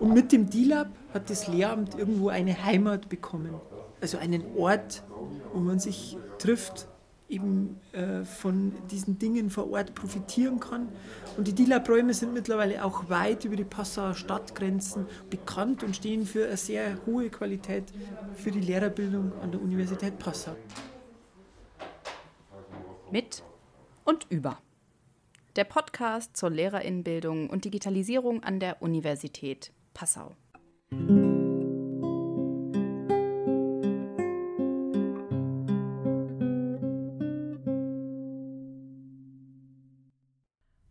Und mit dem DILAB hat das Lehramt irgendwo eine Heimat bekommen. Also einen Ort, wo man sich trifft, eben äh, von diesen Dingen vor Ort profitieren kann. Und die DILAB-Räume sind mittlerweile auch weit über die Passauer Stadtgrenzen bekannt und stehen für eine sehr hohe Qualität für die Lehrerbildung an der Universität Passau. Mit und über. Der Podcast zur Lehrerinnenbildung und Digitalisierung an der Universität Passau.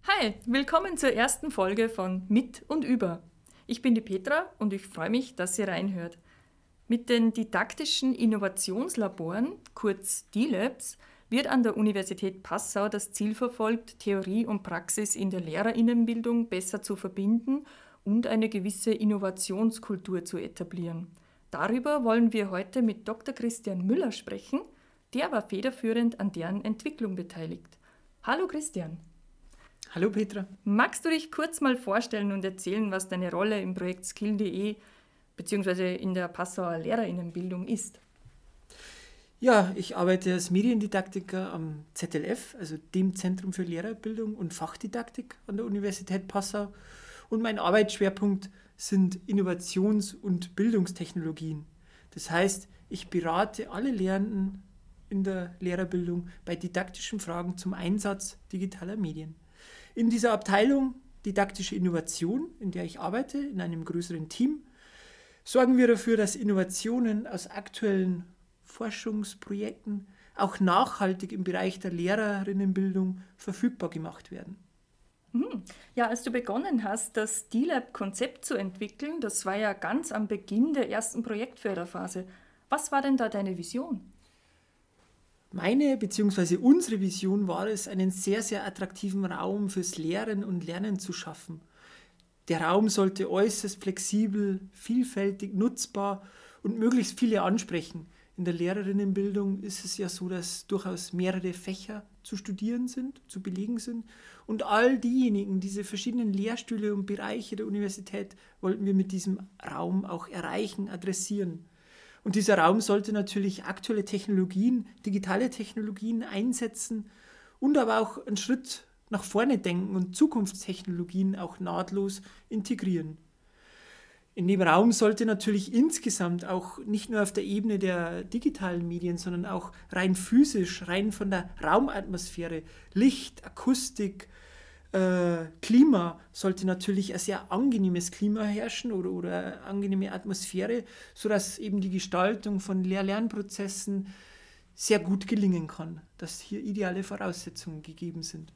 Hi, willkommen zur ersten Folge von Mit und Über. Ich bin die Petra und ich freue mich, dass ihr reinhört. Mit den didaktischen Innovationslaboren, kurz D-Labs, wird an der Universität Passau das Ziel verfolgt, Theorie und Praxis in der Lehrerinnenbildung besser zu verbinden und eine gewisse Innovationskultur zu etablieren. Darüber wollen wir heute mit Dr. Christian Müller sprechen. Der war federführend an deren Entwicklung beteiligt. Hallo Christian. Hallo Petra. Magst du dich kurz mal vorstellen und erzählen, was deine Rolle im Projekt Skill.de bzw. in der Passauer Lehrerinnenbildung ist? Ja, ich arbeite als Mediendidaktiker am ZLF, also dem Zentrum für Lehrerbildung und Fachdidaktik an der Universität Passau. Und mein Arbeitsschwerpunkt sind Innovations- und Bildungstechnologien. Das heißt, ich berate alle Lehrenden in der Lehrerbildung bei didaktischen Fragen zum Einsatz digitaler Medien. In dieser Abteilung Didaktische Innovation, in der ich arbeite, in einem größeren Team, sorgen wir dafür, dass Innovationen aus aktuellen Forschungsprojekten auch nachhaltig im Bereich der Lehrerinnenbildung verfügbar gemacht werden. Mhm. Ja, als du begonnen hast, das D-Lab-Konzept zu entwickeln, das war ja ganz am Beginn der ersten Projektförderphase. Was war denn da deine Vision? Meine bzw. unsere Vision war es, einen sehr, sehr attraktiven Raum fürs Lehren und Lernen zu schaffen. Der Raum sollte äußerst flexibel, vielfältig, nutzbar und möglichst viele ansprechen. In der Lehrerinnenbildung ist es ja so, dass durchaus mehrere Fächer zu studieren sind, zu belegen sind. Und all diejenigen, diese verschiedenen Lehrstühle und Bereiche der Universität, wollten wir mit diesem Raum auch erreichen, adressieren. Und dieser Raum sollte natürlich aktuelle Technologien, digitale Technologien einsetzen und aber auch einen Schritt nach vorne denken und Zukunftstechnologien auch nahtlos integrieren. In dem Raum sollte natürlich insgesamt auch nicht nur auf der Ebene der digitalen Medien, sondern auch rein physisch, rein von der Raumatmosphäre, Licht, Akustik, äh, Klima sollte natürlich ein sehr angenehmes Klima herrschen oder, oder eine angenehme Atmosphäre, sodass eben die Gestaltung von Lehr-Lernprozessen sehr gut gelingen kann, dass hier ideale Voraussetzungen gegeben sind.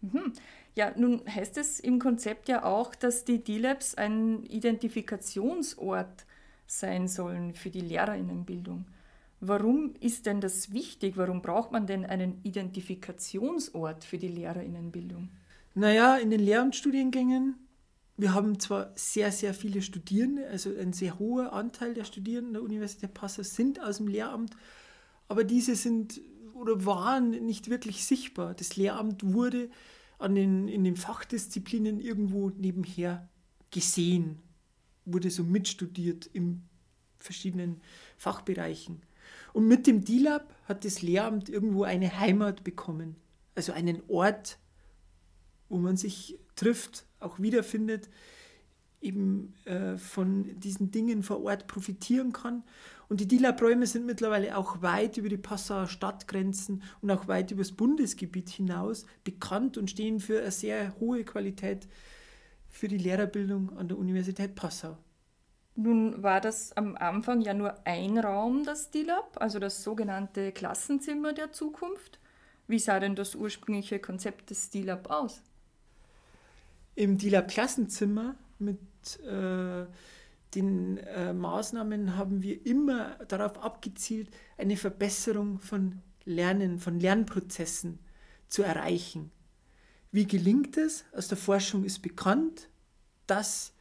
Mhm. Ja, nun heißt es im Konzept ja auch, dass die D-Labs ein Identifikationsort sein sollen für die Lehrerinnenbildung. Warum ist denn das wichtig? Warum braucht man denn einen Identifikationsort für die Lehrerinnenbildung? Naja, in den Lehramtsstudiengängen, wir haben zwar sehr, sehr viele Studierende, also ein sehr hoher Anteil der Studierenden der Universität Passau sind aus dem Lehramt, aber diese sind oder waren nicht wirklich sichtbar. Das Lehramt wurde an den, in den Fachdisziplinen irgendwo nebenher gesehen, wurde so mitstudiert in verschiedenen Fachbereichen. Und mit dem DILAB hat das Lehramt irgendwo eine Heimat bekommen, also einen Ort, wo man sich trifft, auch wiederfindet, eben äh, von diesen Dingen vor Ort profitieren kann. Und die DILAB-Räume sind mittlerweile auch weit über die Passauer Stadtgrenzen und auch weit über das Bundesgebiet hinaus bekannt und stehen für eine sehr hohe Qualität für die Lehrerbildung an der Universität Passau. Nun war das am Anfang ja nur ein Raum, das DILAB, also das sogenannte Klassenzimmer der Zukunft. Wie sah denn das ursprüngliche Konzept des DILAB aus? im DILAB-Klassenzimmer mit äh, den äh, Maßnahmen haben wir immer darauf abgezielt, eine Verbesserung von Lernen, von Lernprozessen zu erreichen. Wie gelingt es? Aus der Forschung ist bekannt, dass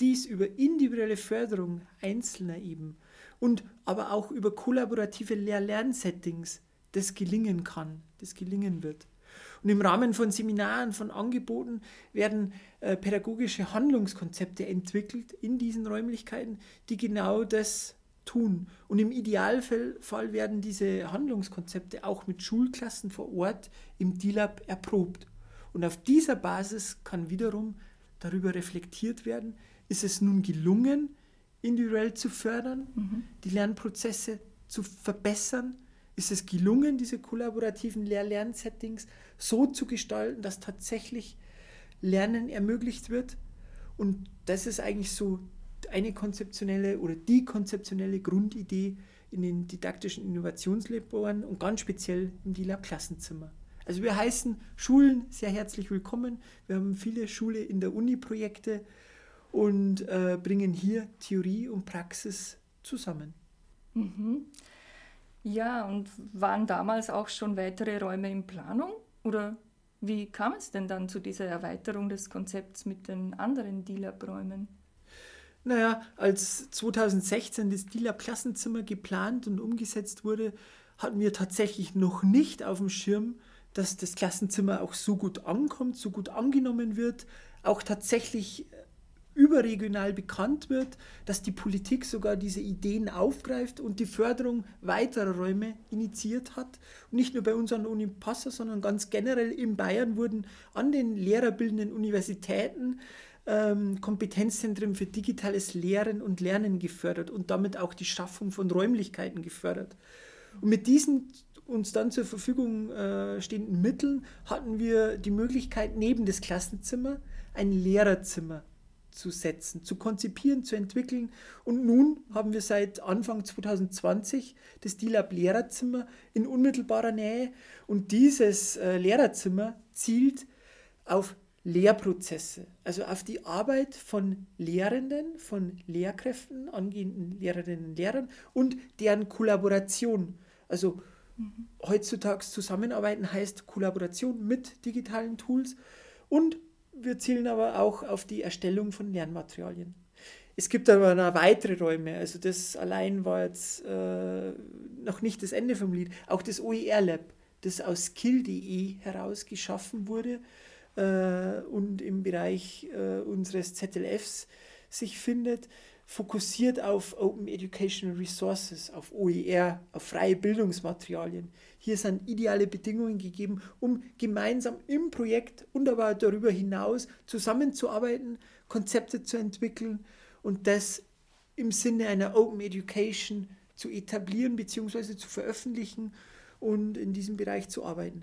dies über individuelle Förderung Einzelner eben und aber auch über kollaborative Lehr-Lernsettings das gelingen kann, das gelingen wird. Und im Rahmen von Seminaren, von Angeboten werden äh, pädagogische Handlungskonzepte entwickelt in diesen Räumlichkeiten, die genau das tun. Und im Idealfall werden diese Handlungskonzepte auch mit Schulklassen vor Ort im DILAB erprobt. Und auf dieser Basis kann wiederum darüber reflektiert werden, ist es nun gelungen, individuell zu fördern, mhm. die Lernprozesse zu verbessern? Ist es gelungen, diese kollaborativen Lehr-Lern-Settings so zu gestalten, dass tatsächlich Lernen ermöglicht wird? Und das ist eigentlich so eine konzeptionelle oder die konzeptionelle Grundidee in den didaktischen Innovationslaboren und ganz speziell im DILA-Klassenzimmer. Also wir heißen Schulen sehr herzlich willkommen. Wir haben viele Schule in der Uni-Projekte und äh, bringen hier Theorie und Praxis zusammen. Mhm. Ja, und waren damals auch schon weitere Räume in Planung? Oder wie kam es denn dann zu dieser Erweiterung des Konzepts mit den anderen DILAB-Räumen? Naja, als 2016 das DILAB-Klassenzimmer geplant und umgesetzt wurde, hatten wir tatsächlich noch nicht auf dem Schirm, dass das Klassenzimmer auch so gut ankommt, so gut angenommen wird, auch tatsächlich überregional bekannt wird, dass die Politik sogar diese Ideen aufgreift und die Förderung weiterer Räume initiiert hat. Und nicht nur bei uns an der Uni Passau, sondern ganz generell in Bayern wurden an den lehrerbildenden Universitäten ähm, Kompetenzzentren für digitales Lehren und Lernen gefördert und damit auch die Schaffung von Räumlichkeiten gefördert. Und mit diesen uns dann zur Verfügung äh, stehenden Mitteln hatten wir die Möglichkeit, neben das Klassenzimmer ein Lehrerzimmer zu setzen, zu konzipieren, zu entwickeln. Und nun haben wir seit Anfang 2020 das DILAB Lehrerzimmer in unmittelbarer Nähe. Und dieses äh, Lehrerzimmer zielt auf Lehrprozesse, also auf die Arbeit von Lehrenden, von Lehrkräften, angehenden Lehrerinnen und Lehrern und deren Kollaboration. Also mhm. heutzutage Zusammenarbeiten heißt Kollaboration mit digitalen Tools und wir zielen aber auch auf die Erstellung von Lernmaterialien. Es gibt aber noch weitere Räume, also das allein war jetzt äh, noch nicht das Ende vom Lied. Auch das OER Lab, das aus skill.de heraus geschaffen wurde äh, und im Bereich äh, unseres ZLFs sich findet, fokussiert auf Open Educational Resources, auf OER, auf freie Bildungsmaterialien. Hier sind ideale Bedingungen gegeben, um gemeinsam im Projekt und aber darüber hinaus zusammenzuarbeiten, Konzepte zu entwickeln und das im Sinne einer Open Education zu etablieren bzw. zu veröffentlichen und in diesem Bereich zu arbeiten.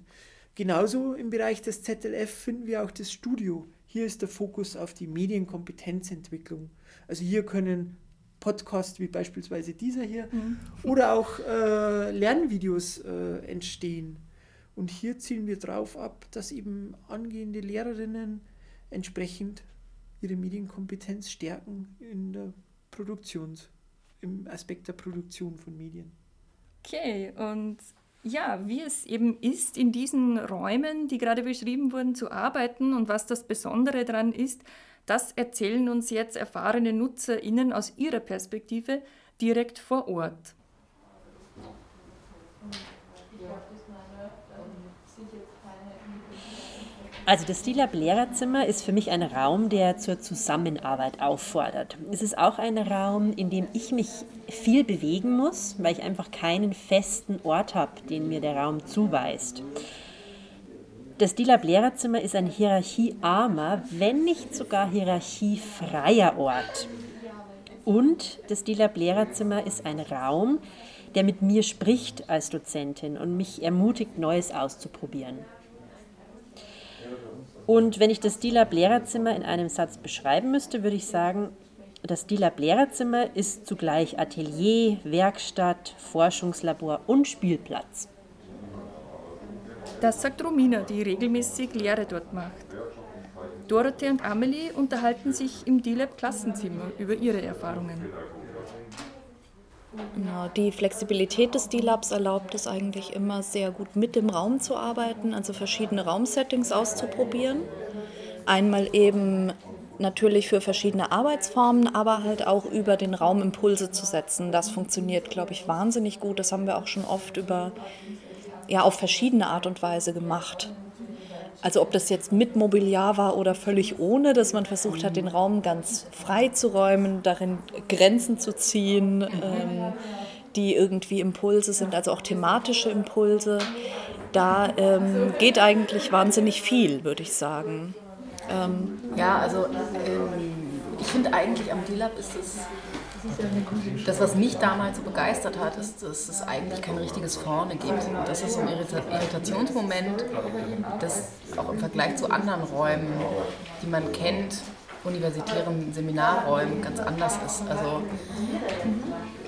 Genauso im Bereich des ZLF finden wir auch das Studio. Hier ist der Fokus auf die Medienkompetenzentwicklung. Also hier können Podcasts wie beispielsweise dieser hier mhm. oder auch äh, Lernvideos äh, entstehen. Und hier zielen wir darauf ab, dass eben angehende Lehrerinnen entsprechend ihre Medienkompetenz stärken in der Produktion, im Aspekt der Produktion von Medien. Okay, und ja, wie es eben ist, in diesen Räumen, die gerade beschrieben wurden, zu arbeiten und was das Besondere daran ist, das erzählen uns jetzt erfahrene NutzerInnen aus ihrer Perspektive direkt vor Ort. Also das DILAB Lehrerzimmer ist für mich ein Raum, der zur Zusammenarbeit auffordert. Es ist auch ein Raum, in dem ich mich viel bewegen muss, weil ich einfach keinen festen Ort habe, den mir der Raum zuweist. Das DILAB Lehrerzimmer ist ein hierarchiearmer, wenn nicht sogar hierarchiefreier Ort. Und das DILAB Lehrerzimmer ist ein Raum, der mit mir spricht als Dozentin und mich ermutigt, Neues auszuprobieren. Und wenn ich das DILAB Lehrerzimmer in einem Satz beschreiben müsste, würde ich sagen, das DILAB Lehrerzimmer ist zugleich Atelier, Werkstatt, Forschungslabor und Spielplatz. Das sagt Romina, die regelmäßig Lehre dort macht. Dorothee und Amelie unterhalten sich im D-Lab-Klassenzimmer über ihre Erfahrungen. Genau, die Flexibilität des D-Labs erlaubt es eigentlich immer sehr gut mit dem Raum zu arbeiten, also verschiedene Raumsettings auszuprobieren. Einmal eben natürlich für verschiedene Arbeitsformen, aber halt auch über den Raum Impulse zu setzen. Das funktioniert, glaube ich, wahnsinnig gut. Das haben wir auch schon oft über ja, auf verschiedene Art und Weise gemacht. Also ob das jetzt mit Mobiliar war oder völlig ohne, dass man versucht hat, den Raum ganz frei zu räumen, darin Grenzen zu ziehen, ähm, die irgendwie Impulse sind, also auch thematische Impulse. Da ähm, geht eigentlich wahnsinnig viel, würde ich sagen. Ähm, ja, also ähm, ich finde eigentlich am D-Lab ist es das, was mich damals so begeistert hat, ist, dass es eigentlich kein richtiges Vorne gibt. Das ist so ein Irritationsmoment, das auch im Vergleich zu anderen Räumen, die man kennt, universitären Seminarräumen ganz anders ist. Also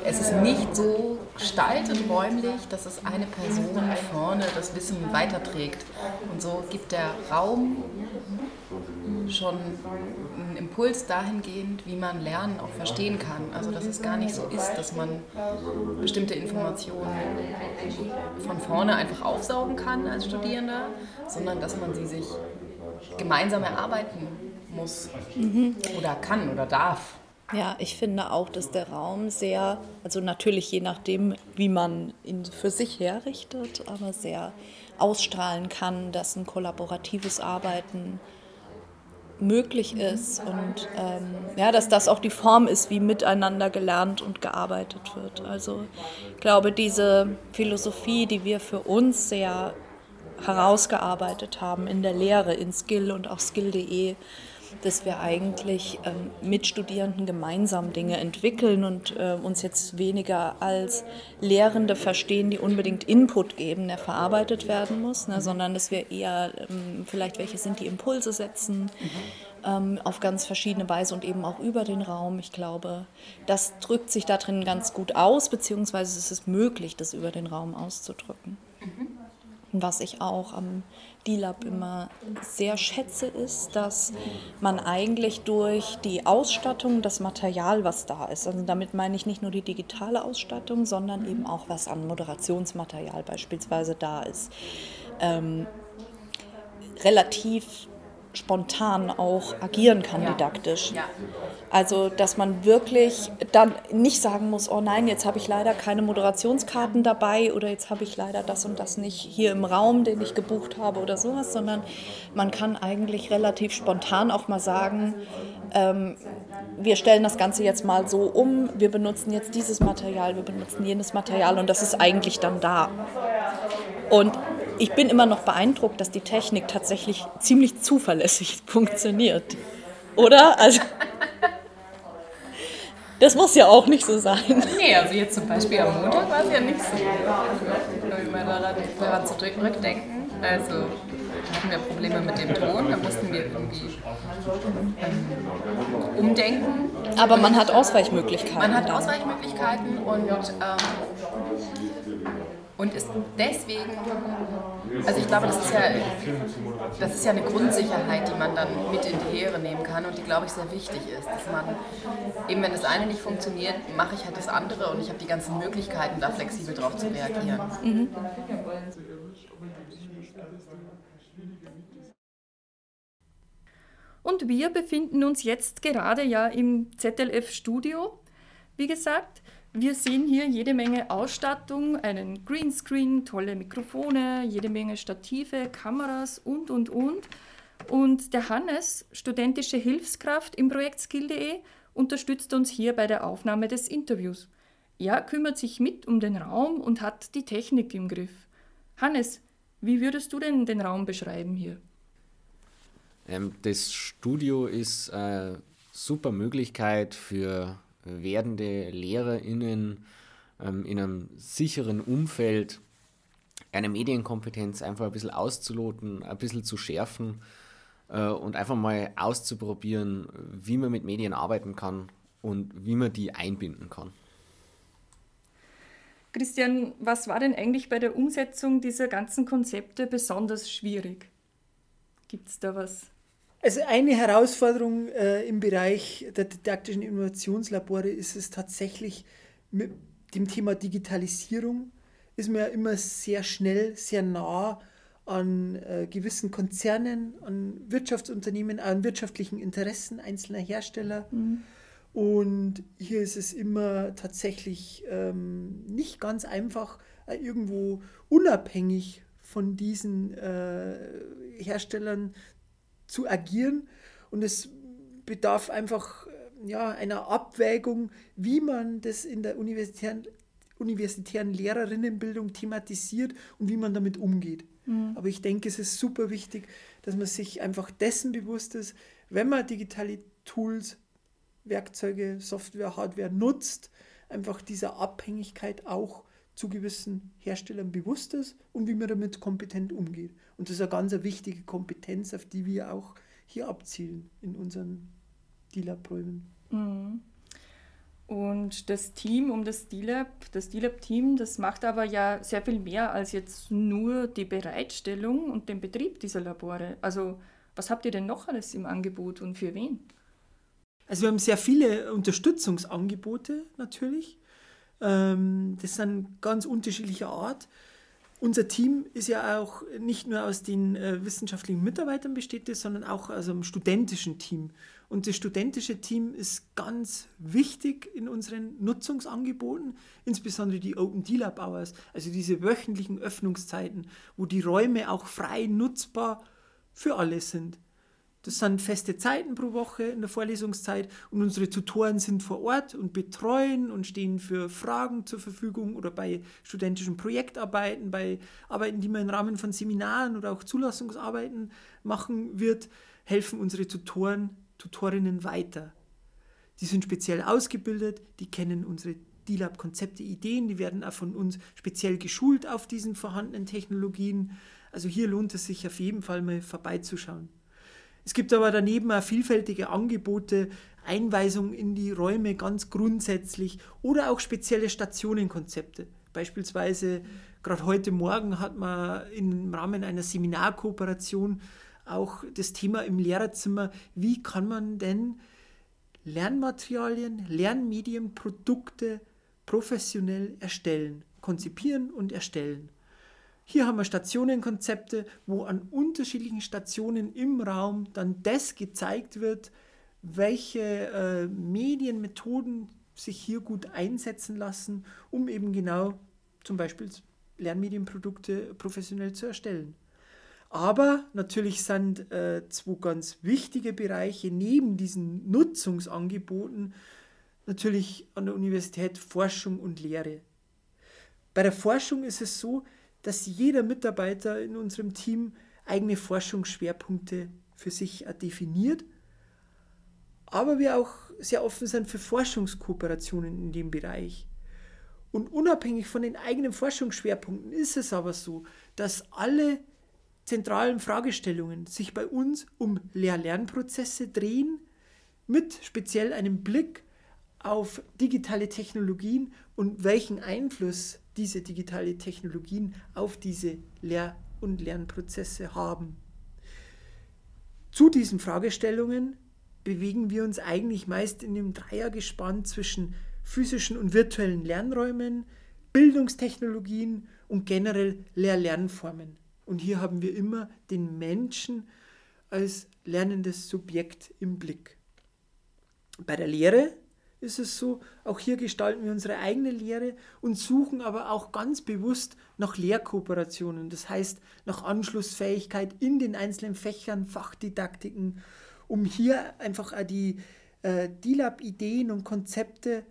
es ist nicht so gestaltet räumlich, dass es eine Person vorne das Wissen weiterträgt. Und so gibt der Raum schon einen Impuls dahingehend, wie man Lernen auch verstehen kann. Also dass es gar nicht so ist, dass man bestimmte Informationen von vorne einfach aufsaugen kann als Studierender, sondern dass man sie sich gemeinsam erarbeiten muss mhm. oder kann oder darf. Ja, ich finde auch, dass der Raum sehr, also natürlich je nachdem, wie man ihn für sich herrichtet, aber sehr ausstrahlen kann, dass ein kollaboratives Arbeiten möglich ist und ähm, ja, dass das auch die Form ist, wie miteinander gelernt und gearbeitet wird. Also ich glaube, diese Philosophie, die wir für uns sehr herausgearbeitet haben in der Lehre, in Skill und auch skill.de, dass wir eigentlich ähm, mit Studierenden gemeinsam Dinge entwickeln und äh, uns jetzt weniger als Lehrende verstehen, die unbedingt Input geben, der verarbeitet werden muss, ne, sondern dass wir eher ähm, vielleicht welche sind, die Impulse setzen. Ähm, auf ganz verschiedene Weise und eben auch über den Raum. Ich glaube, das drückt sich da drin ganz gut aus, beziehungsweise es ist möglich, das über den Raum auszudrücken. Mhm. Was ich auch am D-Lab immer sehr schätze, ist, dass man eigentlich durch die Ausstattung, das Material, was da ist, also damit meine ich nicht nur die digitale Ausstattung, sondern eben auch was an Moderationsmaterial beispielsweise da ist, ähm, relativ spontan auch agieren kann didaktisch. Also, dass man wirklich dann nicht sagen muss, oh nein, jetzt habe ich leider keine Moderationskarten dabei oder jetzt habe ich leider das und das nicht hier im Raum, den ich gebucht habe oder sowas, sondern man kann eigentlich relativ spontan auch mal sagen, ähm, wir stellen das Ganze jetzt mal so um, wir benutzen jetzt dieses Material, wir benutzen jenes Material und das ist eigentlich dann da. Und ich bin immer noch beeindruckt, dass die Technik tatsächlich ziemlich zuverlässig funktioniert. Oder? Also, das muss ja auch nicht so sein. Nee, also jetzt zum Beispiel am Montag war es ja nicht so. Wenn wir daran zurückdenken, also hatten wir Probleme mit dem Ton, da mussten wir irgendwie ähm, umdenken. Aber man hat Ausweichmöglichkeiten. Man hat Ausweichmöglichkeiten und ähm, und ist deswegen, also ich glaube, das ist, ja, das ist ja eine Grundsicherheit, die man dann mit in die Lehre nehmen kann und die, glaube ich, sehr wichtig ist, dass man eben, wenn das eine nicht funktioniert, mache ich halt das andere und ich habe die ganzen Möglichkeiten, da flexibel drauf zu reagieren. Mhm. Und wir befinden uns jetzt gerade ja im ZLF-Studio. Wie gesagt, wir sehen hier jede Menge Ausstattung, einen Greenscreen, tolle Mikrofone, jede Menge Stative, Kameras und, und, und. Und der Hannes, studentische Hilfskraft im Projekt Skill.de, unterstützt uns hier bei der Aufnahme des Interviews. Er kümmert sich mit um den Raum und hat die Technik im Griff. Hannes, wie würdest du denn den Raum beschreiben hier? Ähm, das Studio ist eine super Möglichkeit für werdende LehrerInnen ähm, in einem sicheren Umfeld eine Medienkompetenz einfach ein bisschen auszuloten, ein bisschen zu schärfen äh, und einfach mal auszuprobieren, wie man mit Medien arbeiten kann und wie man die einbinden kann. Christian, was war denn eigentlich bei der Umsetzung dieser ganzen Konzepte besonders schwierig? Gibt es da was? Also eine Herausforderung äh, im Bereich der didaktischen Innovationslabore ist es tatsächlich mit dem Thema Digitalisierung ist man ja immer sehr schnell, sehr nah an äh, gewissen Konzernen, an Wirtschaftsunternehmen, an wirtschaftlichen Interessen einzelner Hersteller. Mhm. Und hier ist es immer tatsächlich ähm, nicht ganz einfach, äh, irgendwo unabhängig von diesen äh, Herstellern zu agieren. Und es bedarf einfach ja, einer Abwägung, wie man das in der universitären, universitären Lehrerinnenbildung thematisiert und wie man damit umgeht. Mhm. Aber ich denke, es ist super wichtig, dass man sich einfach dessen bewusst ist, wenn man digitale Tools, Werkzeuge, Software, Hardware nutzt, einfach dieser Abhängigkeit auch zu gewissen Herstellern bewusst ist und wie man damit kompetent umgeht. Und das ist eine ganz wichtige Kompetenz, auf die wir auch hier abzielen in unseren DLAB-Räumen. Mhm. Und das Team um das DLAB, das DLAB-Team, das macht aber ja sehr viel mehr als jetzt nur die Bereitstellung und den Betrieb dieser Labore. Also was habt ihr denn noch alles im Angebot und für wen? Also wir haben sehr viele Unterstützungsangebote natürlich. Ähm, das sind ganz unterschiedlicher Art. Unser Team ist ja auch nicht nur aus den äh, wissenschaftlichen Mitarbeitern besteht, sondern auch aus einem studentischen Team. Und das studentische Team ist ganz wichtig in unseren Nutzungsangeboten, insbesondere die Open D-Lab Hours, also diese wöchentlichen Öffnungszeiten, wo die Räume auch frei nutzbar für alle sind. Das sind feste Zeiten pro Woche in der Vorlesungszeit und unsere Tutoren sind vor Ort und betreuen und stehen für Fragen zur Verfügung oder bei studentischen Projektarbeiten, bei Arbeiten, die man im Rahmen von Seminaren oder auch Zulassungsarbeiten machen wird, helfen unsere Tutoren, Tutorinnen weiter. Die sind speziell ausgebildet, die kennen unsere D-Lab-Konzepte, Ideen, die werden auch von uns speziell geschult auf diesen vorhandenen Technologien. Also hier lohnt es sich auf jeden Fall mal vorbeizuschauen. Es gibt aber daneben auch vielfältige Angebote, Einweisungen in die Räume ganz grundsätzlich oder auch spezielle Stationenkonzepte. Beispielsweise gerade heute Morgen hat man im Rahmen einer Seminarkooperation auch das Thema im Lehrerzimmer, wie kann man denn Lernmaterialien, Lernmedien, Produkte professionell erstellen, konzipieren und erstellen. Hier haben wir Stationenkonzepte, wo an unterschiedlichen Stationen im Raum dann das gezeigt wird, welche äh, Medienmethoden sich hier gut einsetzen lassen, um eben genau zum Beispiel Lernmedienprodukte professionell zu erstellen. Aber natürlich sind äh, zwei ganz wichtige Bereiche neben diesen Nutzungsangeboten natürlich an der Universität Forschung und Lehre. Bei der Forschung ist es so, dass jeder Mitarbeiter in unserem Team eigene Forschungsschwerpunkte für sich definiert, aber wir auch sehr offen sind für Forschungskooperationen in dem Bereich. Und unabhängig von den eigenen Forschungsschwerpunkten ist es aber so, dass alle zentralen Fragestellungen sich bei uns um Lehr-Lernprozesse drehen, mit speziell einem Blick auf digitale Technologien und welchen Einfluss diese digitale Technologien auf diese Lehr- und Lernprozesse haben. Zu diesen Fragestellungen bewegen wir uns eigentlich meist in dem Dreiergespann zwischen physischen und virtuellen Lernräumen, Bildungstechnologien und generell Lehr-Lernformen. Und hier haben wir immer den Menschen als lernendes Subjekt im Blick. Bei der Lehre ist es so, auch hier gestalten wir unsere eigene Lehre und suchen aber auch ganz bewusst nach Lehrkooperationen, das heißt nach Anschlussfähigkeit in den einzelnen Fächern, Fachdidaktiken, um hier einfach die äh, DILAB-Ideen und Konzepte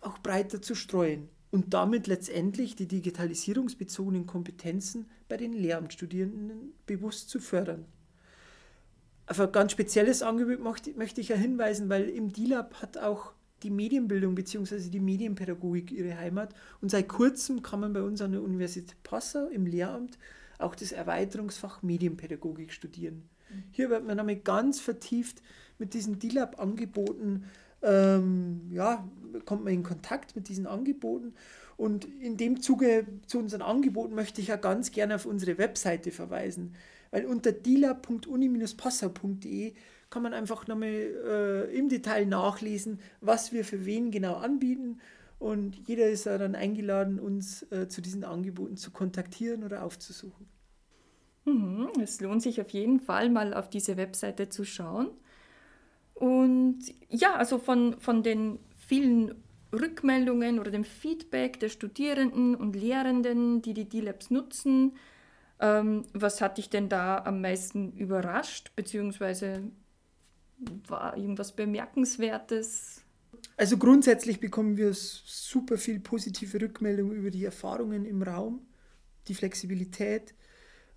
auch breiter zu streuen und damit letztendlich die digitalisierungsbezogenen Kompetenzen bei den Lehramtsstudierenden bewusst zu fördern. Auf ein ganz spezielles Angebot möchte ich ja hinweisen, weil im DILAB hat auch die Medienbildung bzw. die Medienpädagogik ihre Heimat. Und seit kurzem kann man bei uns an der Universität Passau im Lehramt auch das Erweiterungsfach Medienpädagogik studieren. Mhm. Hier wird man damit ganz vertieft mit diesen DILAB-Angeboten, ähm, ja, kommt man in Kontakt mit diesen Angeboten. Und in dem Zuge zu unseren Angeboten möchte ich ja ganz gerne auf unsere Webseite verweisen, weil unter dilab.uni-passau.de kann man einfach nochmal äh, im Detail nachlesen, was wir für wen genau anbieten. Und jeder ist dann eingeladen, uns äh, zu diesen Angeboten zu kontaktieren oder aufzusuchen. Mhm, es lohnt sich auf jeden Fall mal auf diese Webseite zu schauen. Und ja, also von, von den vielen Rückmeldungen oder dem Feedback der Studierenden und Lehrenden, die die D-Labs nutzen, Ähm, was hat dich denn da am meisten überrascht, beziehungsweise war irgendwas Bemerkenswertes? Also grundsätzlich bekommen wir super viel positive Rückmeldungen über die Erfahrungen im Raum, die Flexibilität.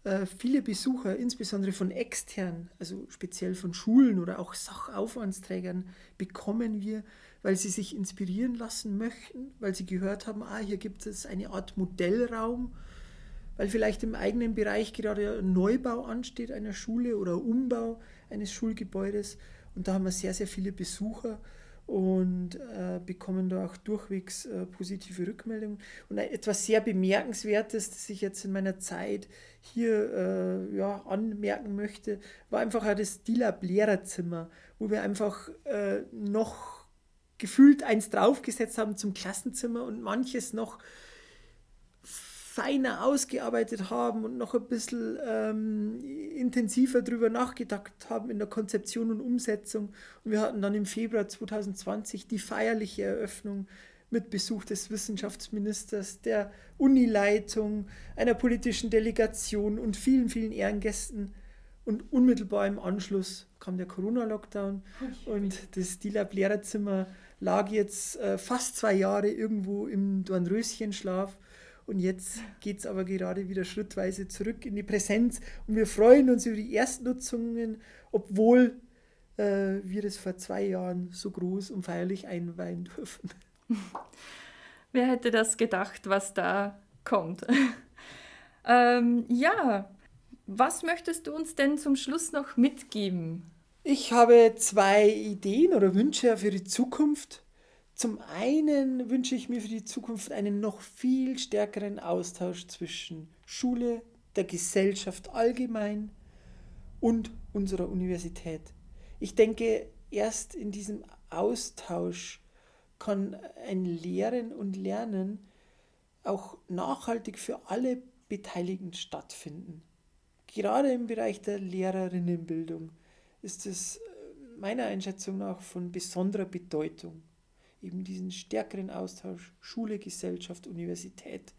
Äh, viele Besucher, insbesondere von extern, also speziell von Schulen oder auch Sachaufwandsträgern, bekommen wir, weil sie sich inspirieren lassen möchten, weil sie gehört haben, ah, hier gibt es eine Art Modellraum, weil vielleicht im eigenen Bereich gerade ein Neubau ansteht einer Schule oder Umbau eines Schulgebäudes. Und da haben wir sehr, sehr viele Besucher und äh, bekommen da auch durchwegs äh, positive Rückmeldungen. Und etwas sehr Bemerkenswertes, das ich jetzt in meiner Zeit hier äh, ja, anmerken möchte, war einfach auch das DILAB-Lehrerzimmer, wo wir einfach äh, noch gefühlt eins draufgesetzt haben zum Klassenzimmer und manches noch feiner ausgearbeitet haben und noch ein bisschen ähm, intensiver darüber nachgedacht haben in der Konzeption und Umsetzung. Und wir hatten dann im Februar 2020 die feierliche Eröffnung mit Besuch des Wissenschaftsministers, der Unileitung, einer politischen Delegation und vielen, vielen Ehrengästen. Und unmittelbar im Anschluss kam der Corona-Lockdown und das DILAB-Lehrerzimmer lag jetzt äh, fast zwei Jahre irgendwo im Dornröschenschlaf und jetzt geht es aber gerade wieder schrittweise zurück in die Präsenz. Und wir freuen uns über die Erstnutzungen, obwohl äh, wir das vor zwei Jahren so groß und feierlich einweihen dürfen. Wer hätte das gedacht, was da kommt? ähm, ja, was möchtest du uns denn zum Schluss noch mitgeben? Ich habe zwei Ideen oder Wünsche für die Zukunft. Zum einen wünsche ich mir für die Zukunft einen noch viel stärkeren Austausch zwischen Schule, der Gesellschaft allgemein und unserer Universität. Ich denke, erst in diesem Austausch kann ein Lehren und Lernen auch nachhaltig für alle Beteiligten stattfinden. Gerade im Bereich der Lehrerinnenbildung ist es meiner Einschätzung nach von besonderer Bedeutung eben diesen stärkeren Austausch Schule, Gesellschaft, Universität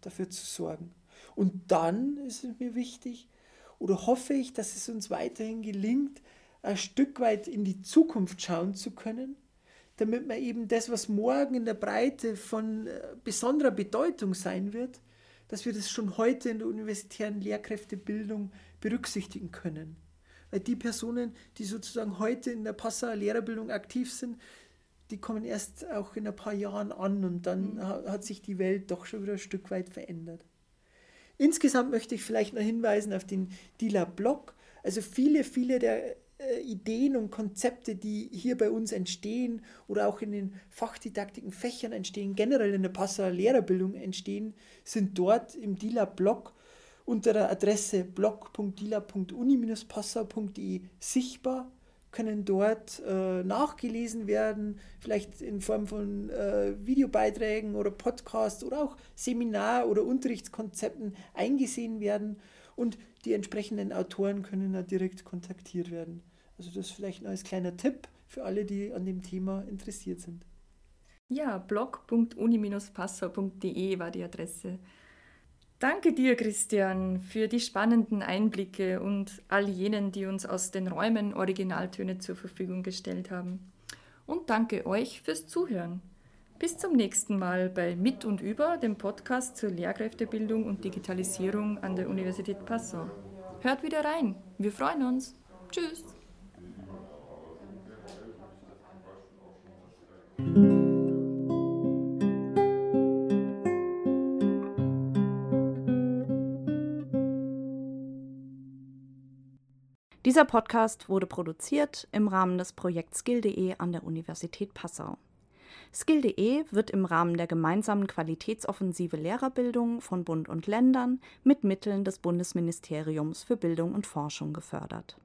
dafür zu sorgen. Und dann ist es mir wichtig oder hoffe ich, dass es uns weiterhin gelingt, ein Stück weit in die Zukunft schauen zu können, damit man eben das, was morgen in der Breite von äh, besonderer Bedeutung sein wird, dass wir das schon heute in der universitären Lehrkräftebildung berücksichtigen können. Weil die Personen, die sozusagen heute in der Passauer Lehrerbildung aktiv sind, die kommen erst auch in ein paar Jahren an und dann mhm. hat sich die Welt doch schon wieder ein Stück weit verändert. Insgesamt möchte ich vielleicht noch hinweisen auf den Dila-Blog. Also viele, viele der äh, Ideen und Konzepte, die hier bei uns entstehen oder auch in den fachdidaktiken Fächern entstehen, generell in der Passauer Lehrerbildung entstehen, sind dort im Dila-Blog unter der Adresse blog.dila.uni-passau.de sichtbar können dort äh, nachgelesen werden, vielleicht in Form von äh, Videobeiträgen oder Podcasts oder auch Seminar- oder Unterrichtskonzepten eingesehen werden und die entsprechenden Autoren können da direkt kontaktiert werden. Also das vielleicht noch als kleiner Tipp für alle, die an dem Thema interessiert sind. Ja, blog.uni-passau.de war die Adresse. Danke dir, Christian, für die spannenden Einblicke und all jenen, die uns aus den Räumen Originaltöne zur Verfügung gestellt haben. Und danke euch fürs Zuhören. Bis zum nächsten Mal bei Mit und Über, dem Podcast zur Lehrkräftebildung und Digitalisierung an der Universität Passau. Hört wieder rein. Wir freuen uns. Tschüss. Dieser Podcast wurde produziert im Rahmen des Projekts Skill.de an der Universität Passau. Skill.de wird im Rahmen der gemeinsamen Qualitätsoffensive Lehrerbildung von Bund und Ländern mit Mitteln des Bundesministeriums für Bildung und Forschung gefördert